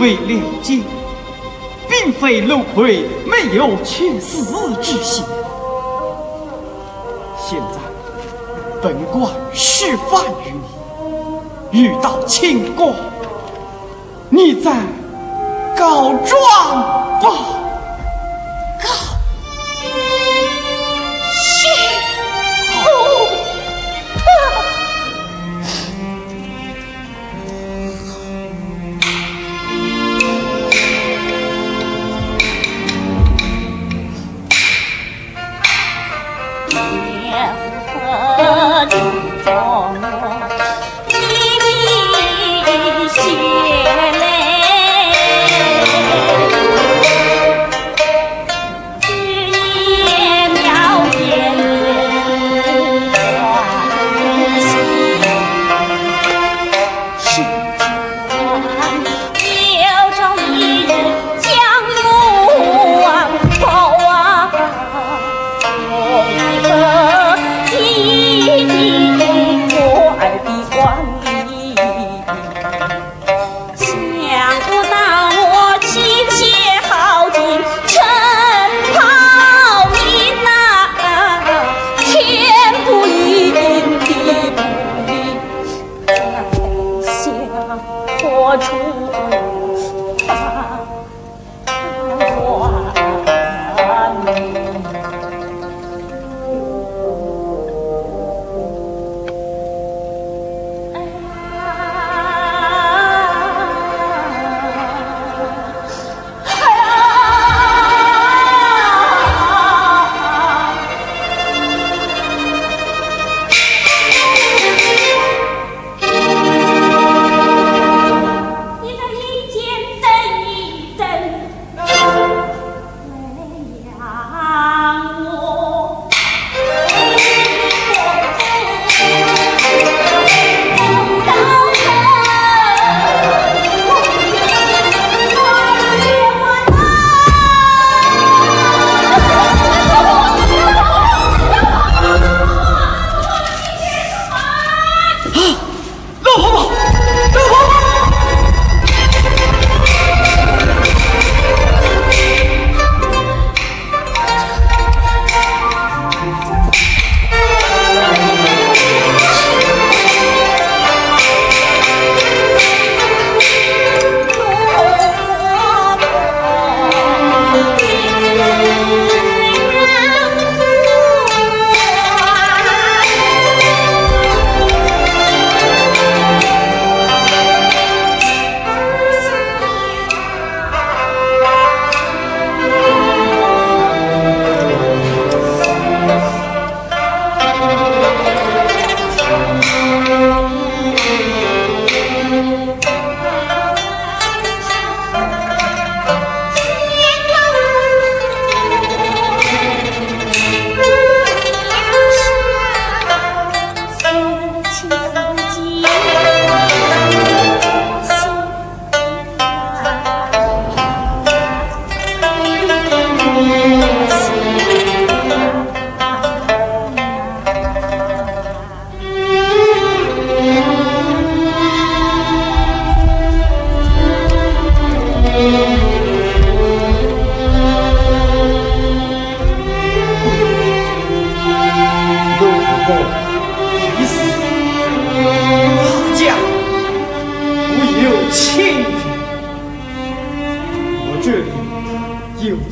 尚未了结，并非轮回没有去死之心。现在本官示范于你，遇到情况，你再告状吧。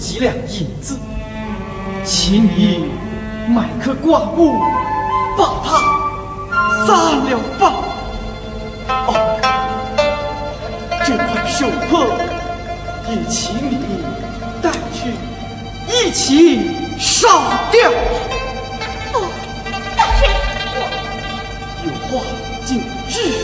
几两银子，请你买棵挂木，把它杀了吧。哦，这块手帕也请你带去，一起烧掉。哦，大师，我有话尽直。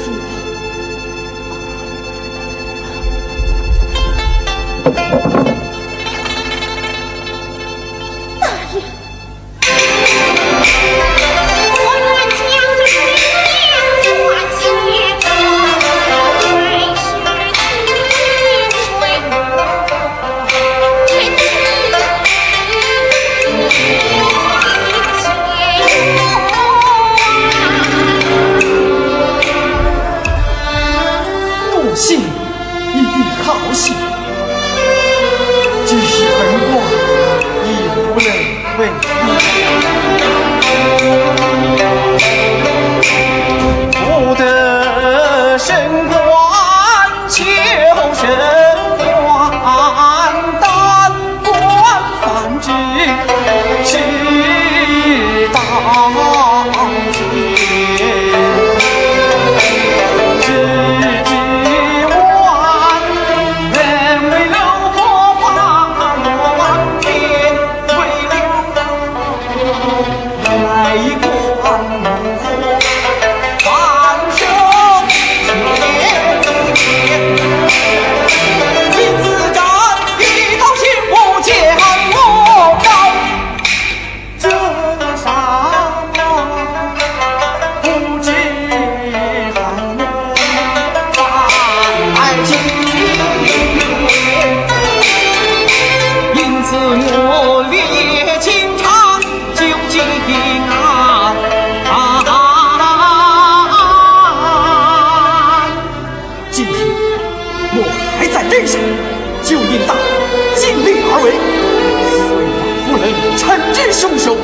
惩治凶手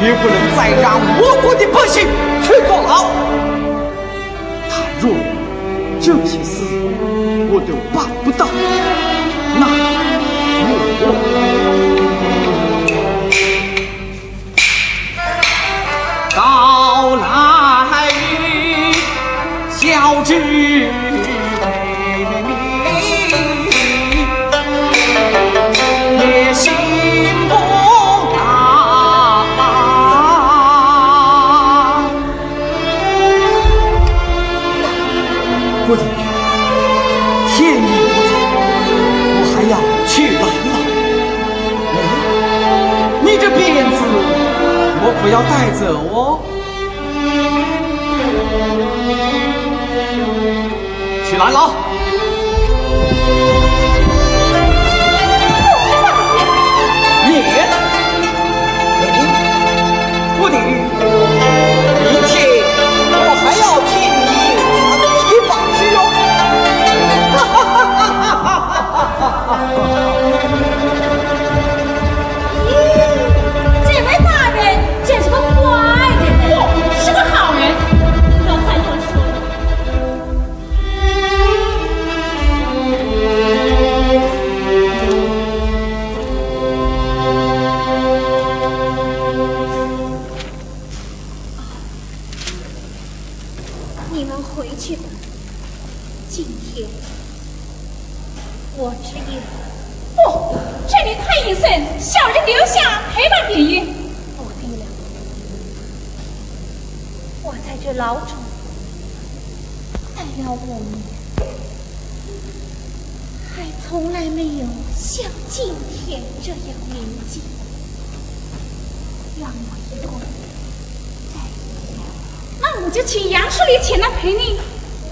绝不能再让我国的百姓去坐牢。倘若这些事我都办不到，那我到来小侄。去拦牢！我在这老中待了五年还从来没有像今天这样宁静让我一过再一那我就请杨树林前来陪你。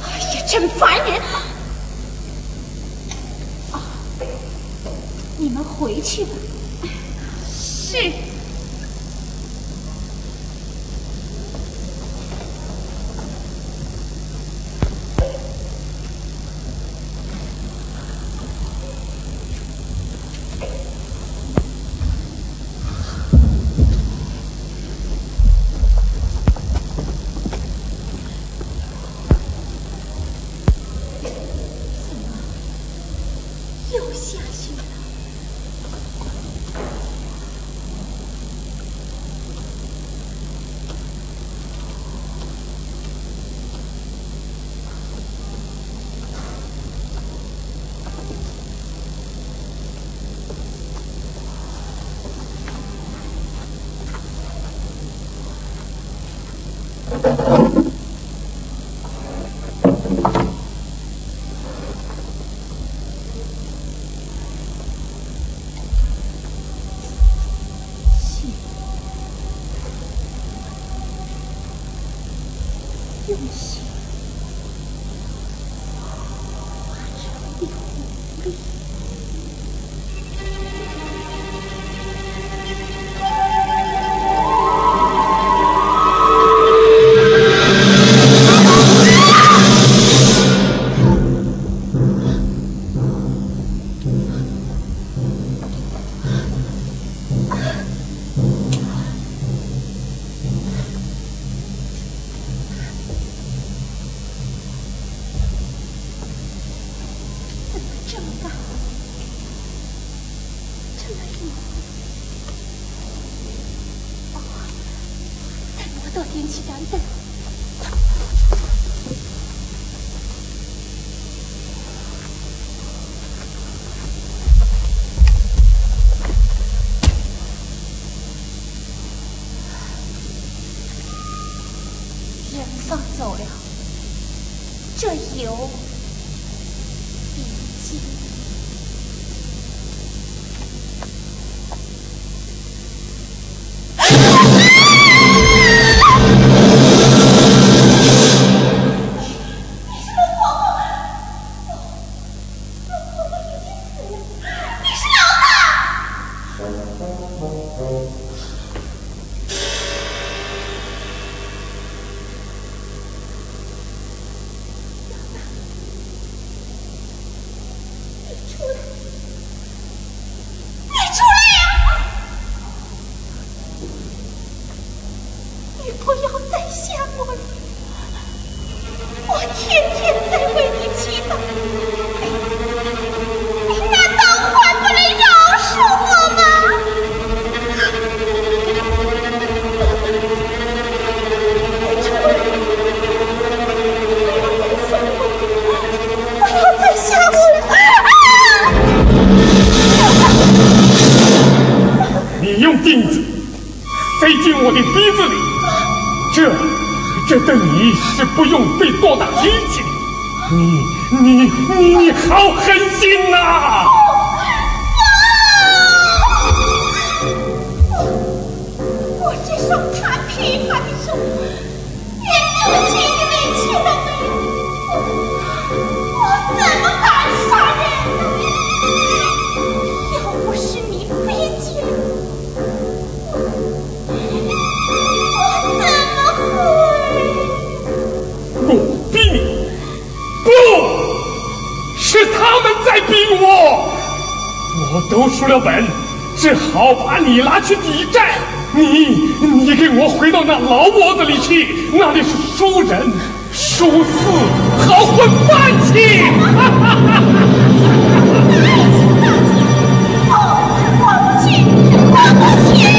哎呀真烦人。啊你们回去吧。是。Deus. 天天在为你祈祷，你难道还不来饶恕我吗？不要再吓我！你用钉子塞进我的鼻子里，这。这对你是不用费多大力气，你你你，你好狠心呐！读书了本，只好把你拉去抵债。你，你给我回到那老窝子里去，那里是书人书肆，好混饭吃。哈哈哈我不去，我不去。你去不？去？